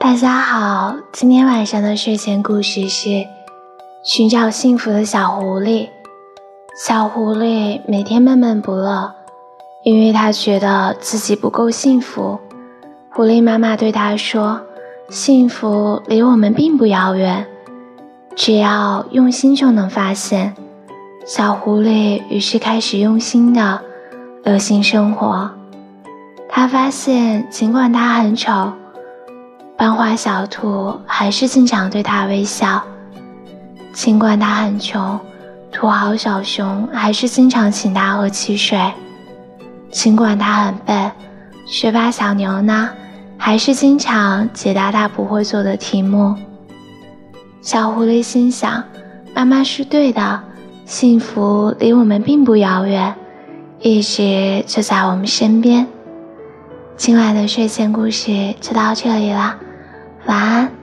大家好，今天晚上的睡前故事是寻找幸福的小狐狸。小狐狸每天闷闷不乐，因为他觉得自己不够幸福。狐狸妈妈对他说：“幸福离我们并不遥远，只要用心就能发现。”小狐狸于是开始用心的留心生活。他发现，尽管他很丑。班花小兔还是经常对他微笑，尽管他很穷，土豪小熊还是经常请他喝汽水；尽管他很笨，学霸小牛呢，还是经常解答他不会做的题目。小狐狸心想：妈妈是对的，幸福离我们并不遥远，一直就在我们身边。今晚的睡前故事就到这里了。晚安。